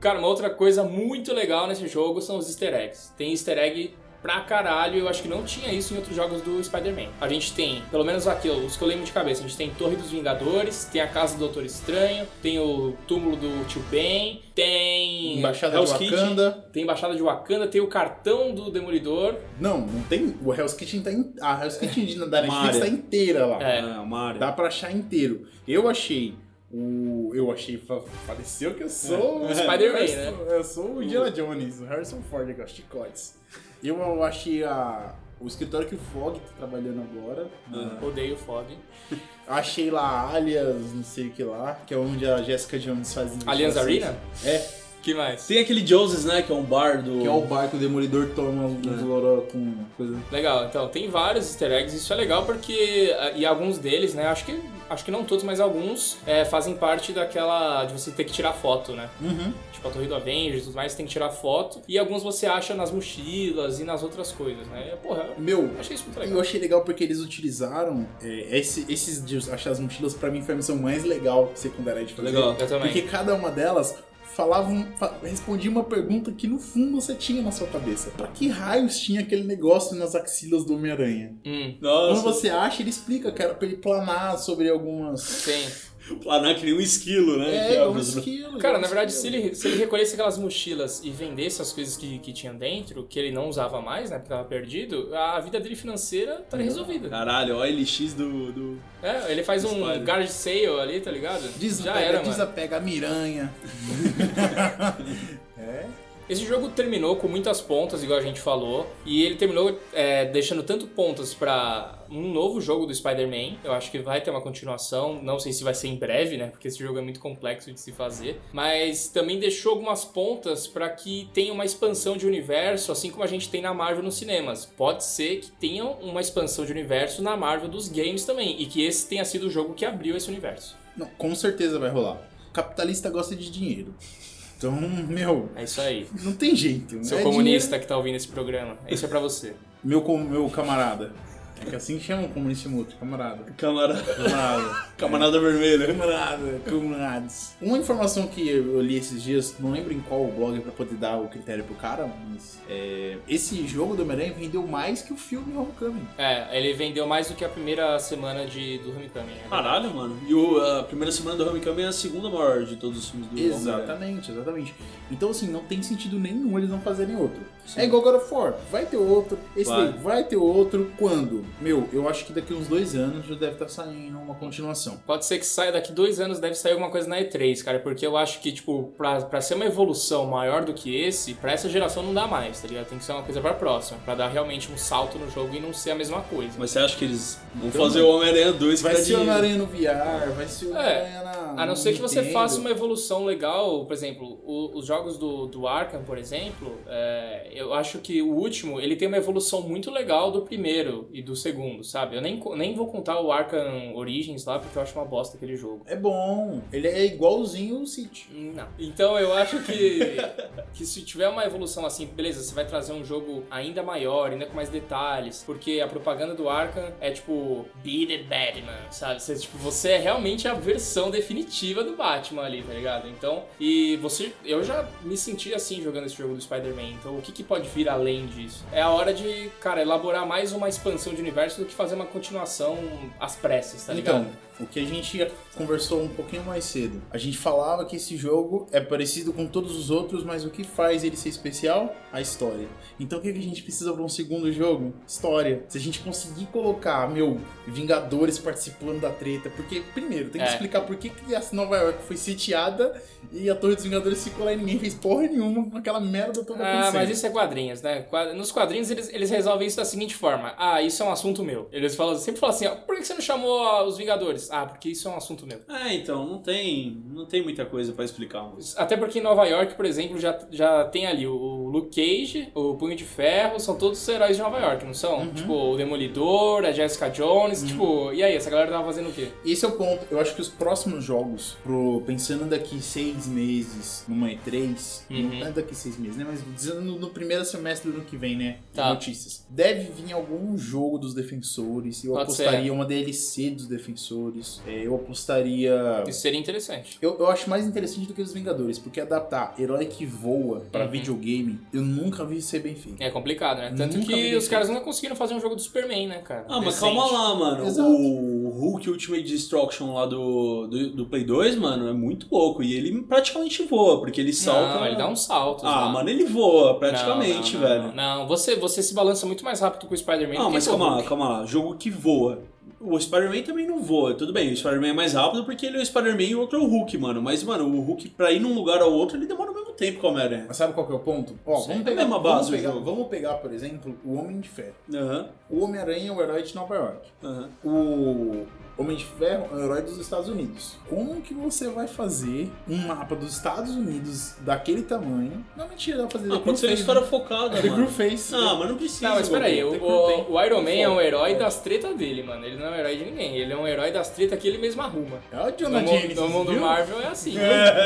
Cara, uma outra coisa muito legal nesse jogo são os easter eggs. Tem easter egg pra caralho, eu acho que não tinha isso em outros jogos do Spider-Man. A gente tem, pelo menos aqui, os que eu lembro de cabeça, a gente tem Torre dos Vingadores, tem a Casa do Doutor Estranho, tem o túmulo do Tio Ben, tem... Embaixada Hell's de Kitchen. Wakanda. Tem Embaixada de Wakanda, tem o cartão do Demolidor. Não, não tem. O Hell's Kitchen tá. In... A Hell's Kitchen da Netflix tá inteira lá. É. É, uma área. Dá pra achar inteiro. Eu achei O, eu achei. fa- Pareceu que eu sou. O Spider-Man, eu né? sou- Eu sou o Indiana Jones, o Harrison Ford, com os chicotes. Eu, eu achei a, o escritório que o Fog tá trabalhando agora. na- Odeio o Fog. Achei lá Alias, não sei o que lá, que é onde a Jessica Jones faz investigações. Arena? É, que mais? Tem aquele Joseph, né? Que é um bar do. que é o bar que o Demolidor toma um loró com coisa. Legal, então tem vários easter eggs, isso é legal porque. E alguns deles, né? Acho que. Acho que não todos, mas alguns é, fazem parte daquela. de você ter que tirar foto, né? Uhum. Tipo, a Torre do Avengers e tudo mais, você tem que tirar foto. E alguns você acha nas mochilas e nas outras coisas, né? E, porra, eu Meu, achei isso muito eu legal. achei legal porque eles utilizaram é, esse- esses de achar as mochilas, pra mim foi a missão mais legal secundária de fazer. Legal. Eu também. Porque cada uma delas falava um- fa- respondia uma pergunta que no fundo você tinha na sua cabeça. Pra que raios tinha aquele negócio nas axilas do Homem-Aranha? Hum, Quando você acha, ele explica que era pra ele planar sobre algumas. sim. Planar que nem um esquilo, né? É, é um esquilo. Cara, um na verdade, se ele, se ele recolhesse aquelas mochilas e vendesse as coisas que, que tinha dentro, que ele não usava mais, né? Porque tava perdido, a vida dele financeira estaria resolvida. Caralho, ó, LX do. do... É, ele faz um Spider. garage sale ali, tá ligado? Já Desapega, era, mano. desapega a miranha. é? Esse jogo terminou com muitas pontas, igual a gente falou, e ele terminou é, deixando tanto pontas pra um novo jogo do Spider-Man. Eu acho que vai ter uma continuação, não sei se vai ser em breve, né? Porque esse jogo é muito complexo de se fazer, mas também deixou algumas pontas pra que tenha uma expansão de universo, assim como a gente tem na Marvel nos cinemas. Pode ser que tenha uma expansão de universo na Marvel dos games também, e que esse tenha sido o jogo que abriu esse universo. Não, com certeza vai rolar. Capitalista gosta de dinheiro. Então, meu, É isso aí. não tem jeito. Seu É comunista que tá ouvindo esse programa, isso é pra você. dinheiro. Meu, meu camarada. É que assim chama o comunista mútuo, camarada. Camarada. Camarada. Camarada vermelha. Camarada, camaradas. Uma informação que eu li esses dias, não lembro em qual blog pra poder dar o critério pro cara, mas é, esse jogo do Homem-Aranha vendeu mais que o filme Homecoming. É, ele vendeu mais do que a primeira semana de, do Homecoming. né? Caralho, mano. E o, a primeira semana do Homecoming é a segunda maior de todos os filmes do Homem-Aranha. Exatamente, exatamente. Então, assim, não tem sentido nenhum eles não fazerem outro. É igual God of War, vai ter outro, esse Vai. daí vai ter outro. Quando? Meu, eu acho que daqui uns dois anos já deve estar saindo uma continuação. Pode ser que saia daqui dois anos, deve sair alguma coisa na E3, cara, porque eu acho que, tipo, pra, pra ser uma evolução maior do que esse, pra essa geração não dá mais, tá ligado? Tem que ser uma coisa pra próxima, pra dar realmente um salto no jogo e não ser a mesma coisa. Mas você acha que eles vão Então, fazer o Homem-Aranha 2 Vai ser o dinheiro? Homem-Aranha no VR, vai ser o É, Homem-Aranha na. A não ser que você Nintendo. faça uma evolução legal, por exemplo, o- os jogos do, do Arkham, por exemplo, é, eu acho que o último, ele tem uma evolução muito legal do primeiro e do segundo, sabe? Eu nem, nem vou contar o Arkham Origins lá, porque eu acho uma bosta aquele jogo. É bom, ele é igualzinho o City. Não. Então eu acho que, que se tiver uma evolução assim, beleza, você vai trazer um jogo ainda maior, ainda com mais detalhes, porque a propaganda do Arkham é tipo, be the Batman, sabe? Você, tipo, você é realmente a versão definitiva do Batman ali, tá ligado? Então, e você, eu já me senti assim jogando esse jogo do Spider-Man, então o que, que pode vir além disso? É a hora de, cara, elaborar mais uma expansão de universo do que fazer uma continuação às pressas, tá ligado? Então, o que a gente conversou um pouquinho mais cedo. A gente falava que esse jogo é parecido com todos os outros, mas o que faz ele ser especial? A história. Então o que que a gente precisa para um segundo jogo? História. Se a gente conseguir colocar, meu, Vingadores participando da treta, porque, primeiro, tem que É. explicar por que, que a Nova York foi sitiada e a Torre dos Vingadores ficou lá e ninguém fez porra nenhuma com aquela merda toda Ah, acontecendo. mas isso é quadrinhos, né? Nos quadrinhos eles, eles resolvem isso da seguinte forma: Ah, isso é um assunto meu. Eles falam, sempre falam assim: ó, por que você não chamou ah, os Vingadores? Ah, porque isso é um assunto meu. É, então, não tem, não tem muita coisa pra explicar. Mas... Até porque em Nova York, por exemplo, já, já tem ali o, Luke Cage, o Punho de Ferro, são todos heróis de Nova York, não são? Uhum. Tipo, o Demolidor, a Jessica Jones, tipo, e aí, essa galera tava fazendo o quê? Esse é o ponto. Eu acho que os próximos jogos, pro, pensando daqui seis meses numa E3, Uhum. não é daqui seis meses, né? Mas dizendo no, no primeiro semestre do ano que vem, né? Tá. Notícias. Deve vir algum jogo dos defensores. Eu Pode apostaria ser. uma DLC dos defensores. É, eu apostaria. Isso seria interessante. Eu, eu acho mais interessante do que os Vingadores, porque adaptar herói que voa pra Uhum. videogame, eu nunca vi ser bem feito. É complicado, né? Tanto Nunca que os caras nunca conseguiram fazer um jogo do Superman, né, cara? Ah, mas calma lá, mano. Exato. O Hulk Ultimate Destruction lá do, do, do Play 2, mano, é muito pouco. E ele praticamente voa, porque ele salta. Não, ele dá uns saltos. Ah, lá. mano, ele voa praticamente, Não, não, velho. Não, não. Você, você se balança muito mais rápido com o Spider-Man. Não, do que mas calma lá, calma lá. Jogo que voa. O Spider-Man também não voa. Tudo bem, o Spider-Man é mais rápido porque ele é o Spider-Man e o outro é o Hulk, mano. Mas, mano, o Hulk, pra ir num lugar ao outro, ele demora o mesmo tempo que o Homem-Aranha. Mas sabe qual que é o ponto? Ó, Sim, vamos é pegar, mesma vamos, base o pegar, vamos pegar, por exemplo, o Homem de Ferro. Aham, O Homem-Aranha é o herói de Nova York. aham. O Homem de Ferro é o herói dos Estados Unidos. Como que você vai fazer um mapa dos Estados Unidos daquele tamanho? Não, mentira, dá pra fazer Ah, pode ser uma história focada? The mano. Crew Face. Ah, mas não precisa. Não, mas peraí, o, o, o Iron Man é um herói das tretas dele, mano. Ele não é um herói de ninguém. Ele é um herói das tretas que ele mesmo arruma. É o No, Jonah mu- James. no mundo viu? Marvel é assim.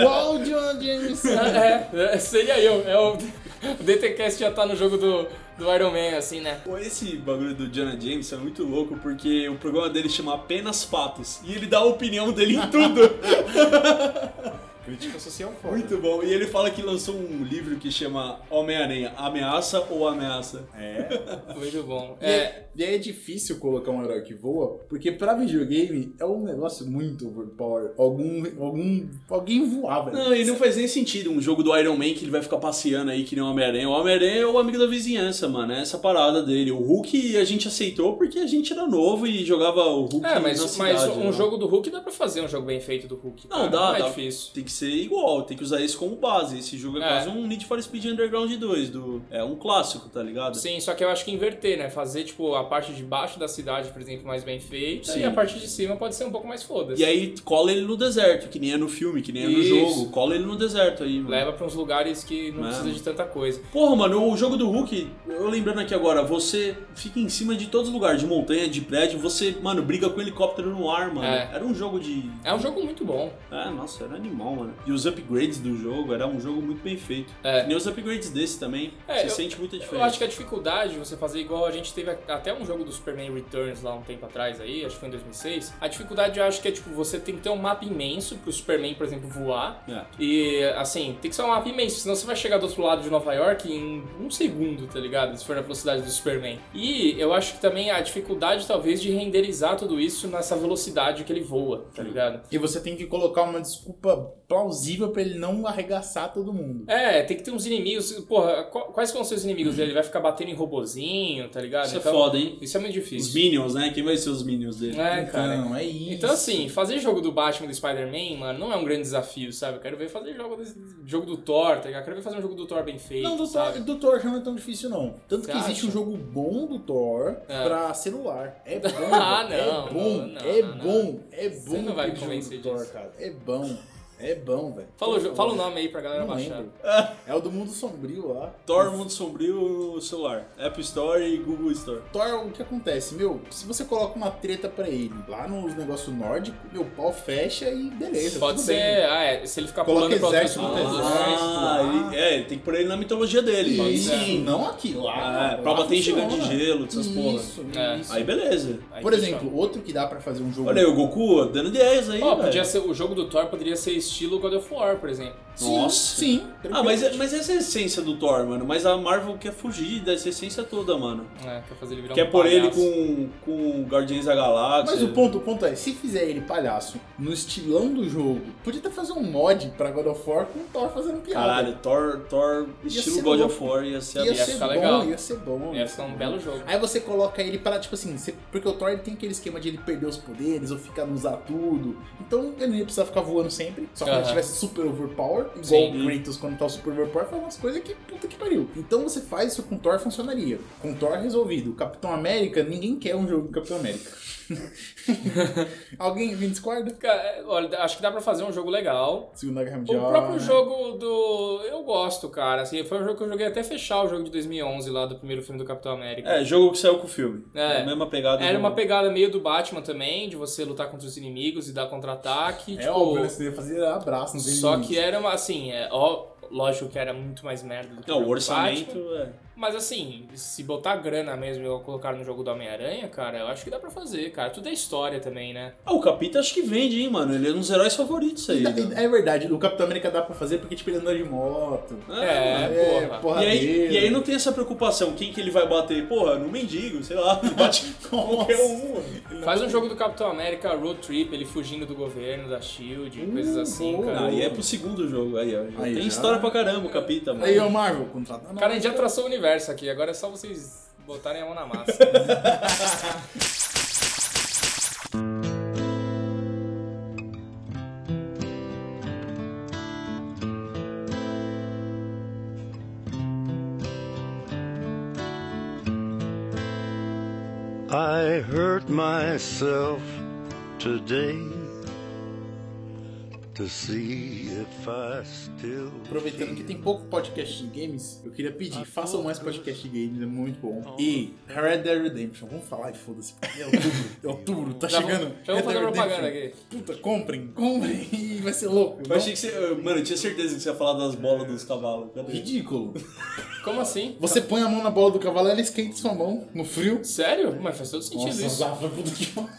Igual o Jonah James. É, é, seria eu. É o, o DTCast já tá no jogo do, do Iron Man, assim, né? Pô, esse bagulho do Jonah Jameson é muito louco porque o programa dele chama Apenas Fatos e ele dá a opinião dele em tudo. Crítica social foda. muito bom. E ele fala que lançou um livro que chama Homem-Aranha, Ameaça ou Ameaça? É. Muito bom. E É, é, e aí é difícil colocar um herói que voa, porque pra videogame é um negócio muito overpower. Algum, algum, alguém velho. Não, e não faz nem sentido um jogo do Iron Man que ele vai ficar passeando aí que nem o Homem-Aranha. O Homem-Aranha é o amigo da vizinhança, mano. É essa parada dele. O Hulk a gente aceitou porque a gente era novo e jogava o Hulk é na mas, cidade. mas um né? jogo do Hulk dá pra fazer um jogo bem feito do Hulk. Não, cara. dá, Não é dá. difícil. Tem que ser igual, tem que usar isso como base. Esse jogo é, É. quase um Need for Speed Underground 2, do, é um clássico, tá ligado? Sim, só que eu acho que inverter, né? Fazer, tipo, a parte de baixo da cidade, por exemplo, mais bem feita Sim. e a parte de cima pode ser um pouco mais foda-se. E aí cola ele no deserto, que nem é no filme, que nem é no Isso. jogo. Cola ele no deserto aí, mano. Leva pra uns lugares que não É. precisa de tanta coisa. Porra, mano, o jogo do Hulk, eu lembrando aqui agora, você fica em cima de todos os lugares, de montanha, de prédio, você, mano, briga com helicóptero no ar, mano. É. Era um jogo de. É um jogo muito bom. É, nossa, era animal, mano. E os upgrades do jogo, era um jogo muito bem feito. É. Nem os upgrades desse também. É, você eu- sente muita diferença. Eu acho que a dificuldade de você fazer igual a gente teve até um jogo do Superman Returns lá um tempo atrás aí, acho que foi em 2006. A dificuldade eu acho que é tipo, você tem que ter um mapa imenso pro Superman, por exemplo, voar. É. E assim, tem que ser um mapa imenso, senão você vai chegar do outro lado de Nova York em um segundo, tá ligado? Se for na velocidade do Superman. E eu acho que também a dificuldade, talvez, de renderizar tudo isso nessa velocidade que ele voa, tá ligado? E você tem que colocar uma desculpa plausível pra ele não arregaçar todo mundo. É, tem que ter uns inimigos. Porra, qu- quais vão ser os inimigos dele? Ele vai ficar batendo em robozinho, tá ligado? Isso é foda, hein? Isso é muito Os difícil. Minions, né? Quem vai ser os Minions dele? É, cara. Então, é isso. Então, assim, fazer jogo do Batman do Spider-Man, mano, não é um grande desafio, sabe? Eu quero ver fazer jogo, desse, jogo do Thor, tá ligado? Eu quero ver fazer um jogo do Thor bem feito, Não, do sabe? Thor, do Thor já não é tão difícil, não. Tanto Você que existe acha? um jogo bom do Thor É. pra celular. É bom. Ah, não, É bom. não, não, é não, bom. É bom. Você não vai me convencer do Thor, disso. cara. É bom. É bom, velho. Fala, o fala o nome aí pra galera Não baixar. lembro. É o do Mundo Sombrio lá. Thor Mundo Sombrio no celular. App Store e Google Store. Thor, o que acontece? Meu, se você coloca uma treta pra ele lá nos negócios nórdicos, meu pau fecha e beleza. Pode tudo ser, bem. ah, é, se ele ficar Coloca pulando pra outros exército mundos. exército. Ah, ele, é, ele tem que pôr ele na mitologia dele. Pode Isso, ser. não aqui, lá. É, pra bater em gigante de gelo, essas porra. Isso, É. isso. Aí beleza. Aí Por exemplo, outro que dá pra fazer um jogo. Olha aí, o Goku dando ideias aí, Ó, velho. podia ser, o jogo do Thor poderia ser estilo God of War, por exemplo. Sim, Nossa. Sim. Ah, mas, é- mas essa é a essência do Thor, mano. Mas a Marvel quer fugir dessa essência toda, mano. É, quer fazer ele virar Quer um pôr ele com, com Guardiões da Galáxia. Mas o ponto, o ponto é, se fizer ele palhaço no estilão do jogo, podia até fazer um mod pra God of War com o Thor fazendo piada. Caralho, Thor, Thor estilo ser God louco. of War ia ser ia ia ser bom, legal. ia ser bom. Ia ficar um belo jogo. Aí você coloca ele para, tipo assim, você- porque o Thor ele tem aquele esquema de ele perder os poderes ou ficar não usar tudo. Então ele não ia precisar ficar voando sempre. Só que Aham. ele tivesse super overpower, igual Sim. o Kratos quando tá super overpower, faz umas coisas que puta que pariu. Então você faz isso com Thor, funcionaria. Com Thor resolvido. Capitão América, ninguém quer um jogo do Capitão América. Alguém me discorda? Cara, é, olha, acho que dá pra fazer um jogo legal. Segunda Guerra O Mundial. próprio né? jogo do. Eu gosto, cara. Assim, foi um jogo que eu joguei até fechar o jogo de 2011 lá do primeiro filme do Capitão América. É, jogo que saiu com o filme. É. a mesma pegada. Era uma pegada meio do Batman também, de você lutar contra os inimigos e dar contra-ataque. É tipo, óbvio, né? Você ia fazer abraço nos Só inimigos. que era uma, assim, é, ó, lógico que era muito mais merda do que Não, o orçamento Batman, é. Mas assim, se botar grana mesmo e colocar no jogo do Homem-Aranha, cara, eu acho que dá pra fazer, cara. Tudo é história também, né? Ah, o Capita acho que vende, hein, mano. Ele é um dos heróis favoritos aí. E né? É verdade, o Capitão América dá pra fazer porque tipo, ele anda de moto. É, porra. porra E aí, e aí não tem essa preocupação, quem que ele vai bater? Porra, no mendigo, sei lá, bate qualquer um. mano. Faz um jogo do Capitão América Road Trip, ele fugindo do governo, da SHIELD, coisas assim, boa. cara. Aí é pro segundo jogo, aí, ó. Aí tem já. história pra caramba o Capita, mano. Aí, ô Marvel, contrata. Cara, a gente já traçou o universo universo aqui, agora é só vocês botarem a mão na massa. I hurt myself today. Aproveitando que tem pouco podcast de games, eu queria pedir, façam mais podcast de games, é muito bom. E Red Dead Redemption, vamos falar e foda-se, porque é outubro, é outubro, tá chegando. vamos- já vamos Red fazer propaganda Redemption. Puta, comprem, comprem, e vai ser louco. Eu achei que você. Mano, eu tinha certeza que você ia falar das bolas dos cavalos. Ridículo. Como assim? Você põe a mão na bola do cavalo, ela esquenta sua mão no frio. Sério? Mas faz todo sentido Nossa, isso. Zafa, puta que pariu.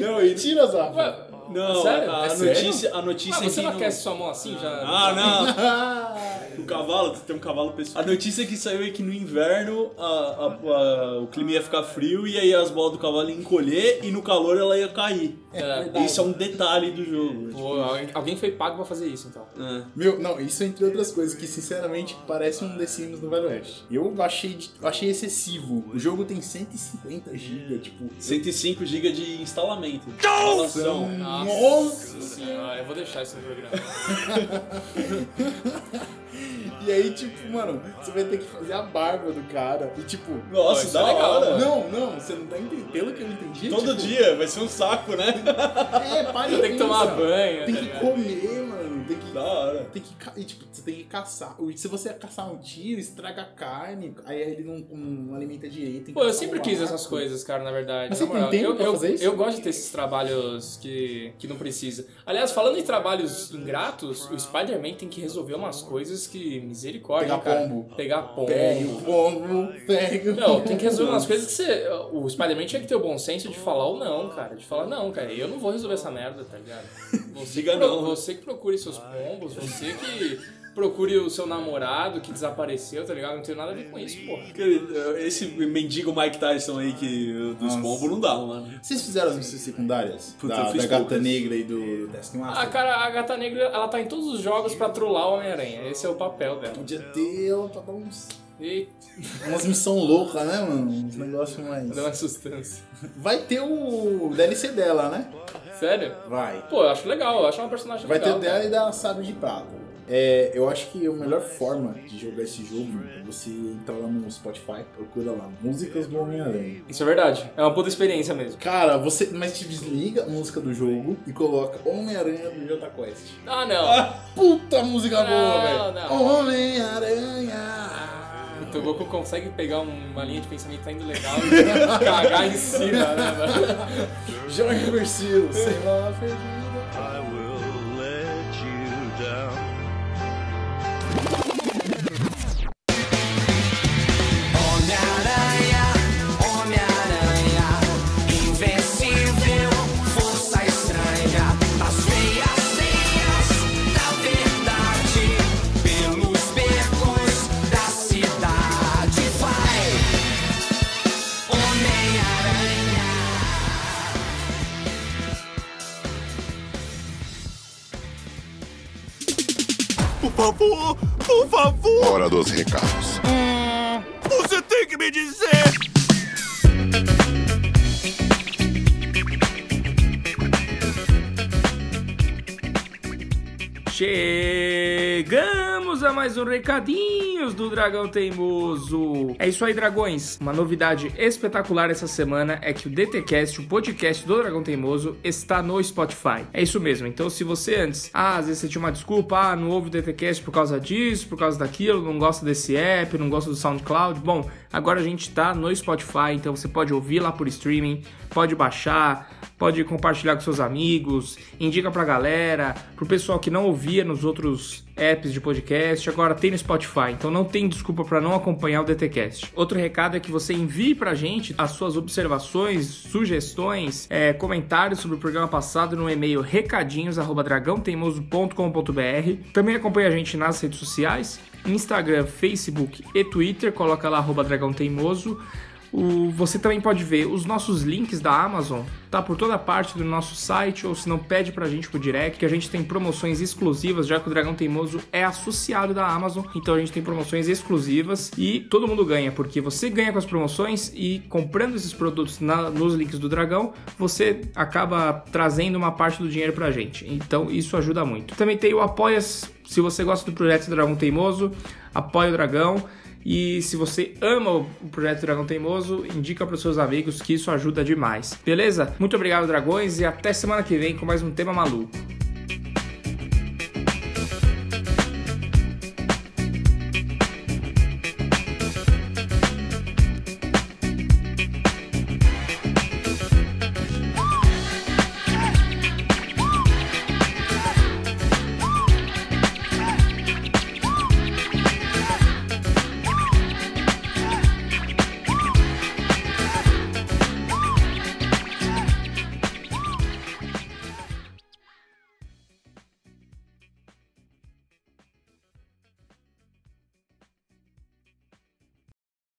Não, e... Tira, Zafa. Não, sério? a É sério? notícia, a notícia Mas é você que não aquece sua mão assim já? Ah, não! O cavalo, tem um cavalo pessoal. A notícia que saiu é que no inverno a- a- a- o clima ia ficar frio e aí as bolas do cavalo iam encolher e no calor ela ia cair. É. Isso é um detalhe do jogo. Pô, alguém- alguém foi pago pra fazer isso, então. É. Meu, não, isso entre outras coisas que sinceramente parece um The Sims no Velho Oeste. Eu achei, achei excessivo. O jogo tem 150 GB, tipo. 105 GB de instalamento. Instalação. Nossa! senhora, eu vou deixar no programa. E aí, tipo, mano, você vai ter que fazer a barba do cara. E tipo. Nossa, isso da é legal, hora. Não, não, você não tá entendendo. Pelo que eu entendi. Todo tipo, dia, vai ser um saco, né? É, para e Tem que tomar banho, Tem tá que ligado? comer, mano. Tem que. Da hora. Tem que, e, tipo, você tem que caçar. Se você caçar um tiro, estraga a carne, aí ele não, não alimenta direito. tem Pô, eu sempre um quis essas coisas, cara, na verdade. Mas você tem moral. tempo eu, eu, fazer isso? eu gosto de ter esses trabalhos que, que não precisa. Aliás, falando em trabalhos ingratos, o Spider-Man tem que resolver umas coisas que. Misericórdia, Pegar cara. pombo. Pegar pombo. Pega o pombo, pega o Não, tem que resolver umas coisas que você. O Spider-Man tinha que ter o bom senso de falar ou não, cara. De falar, não, cara, eu não vou resolver essa merda, tá ligado? Você, Diga não. você que procure seus pombos, você que procure o seu namorado que desapareceu, tá ligado? Não tem nada a ver com isso, porra. Esse mendigo Mike Tyson aí que dos Nossa. pombos não dá, mano. Vocês fizeram as missões secundárias? Puta, da, eu fiz da Gata poucas. Negra e do Taskmaster? A cara, a gata negra, ela tá em todos os jogos pra trollar o Homem-Aranha. Esse é o papel dela. Podia ter ela pra dar uns, E umas missão louca, né, mano? Uns negócios mais... dá uma sustância. Vai ter o DLC dela, né? Sério? Vai. Pô, eu acho legal, eu acho uma personagem Vai ter legal. o dela e da Sabre de Prata. É, eu acho que a melhor forma de jogar esse jogo é você entrar lá no Spotify, procura lá, músicas do Homem-Aranha. Isso é verdade. É uma puta experiência mesmo. Cara, você. Mas te desliga a música do jogo e coloca Homem-Aranha do Jota Quest. Ah, não. Puta música boa, Não, velho! não. O Goku consegue pegar uma linha de pensamento que tá indo legal e cagar em cima, né, mano? Jorge Versilo, sei lá, perdida. Dragão Teimoso. É isso aí, dragões. Uma novidade espetacular essa semana é que o DTCast, o podcast do Dragão Teimoso, está no Spotify. É isso mesmo. Então, se você antes, ah, às vezes você tinha uma desculpa, ah, não ouve o DTCast por causa disso, por causa daquilo, não gosta desse app, não gosta do SoundCloud. Bom, agora a gente está no Spotify, então você pode ouvir lá por streaming, pode baixar, pode compartilhar com seus amigos, indica pra galera, pro pessoal que não ouvia nos outros apps de podcast, agora tem no Spotify, então não tem desculpa pra não acompanhar o DTcast. Outro recado é que você envie pra gente as suas observações, sugestões, é, comentários sobre o programa passado no e-mail recadinhos@dragãoteimoso.com.br. Também acompanhe a gente nas redes sociais, Instagram, Facebook e Twitter, coloca lá arroba Dragão Teimoso. O- você também pode ver os nossos links da Amazon, tá por toda parte do nosso site, ou se não pede pra gente pro direct, que a gente tem promoções exclusivas, já que o Dragão Teimoso é associado da Amazon, então a gente tem promoções exclusivas e todo mundo ganha, porque você ganha com as promoções e comprando esses produtos na- nos links do Dragão, você acaba trazendo uma parte do dinheiro pra gente. Então isso ajuda muito. Também tem o Apoia, se você gosta do projeto Dragão Teimoso, apoia o Dragão. E se você ama o Projeto Dragão Teimoso, indica para os seus amigos que isso ajuda demais. Beleza? Muito obrigado, dragões, e até semana que vem com mais um tema maluco.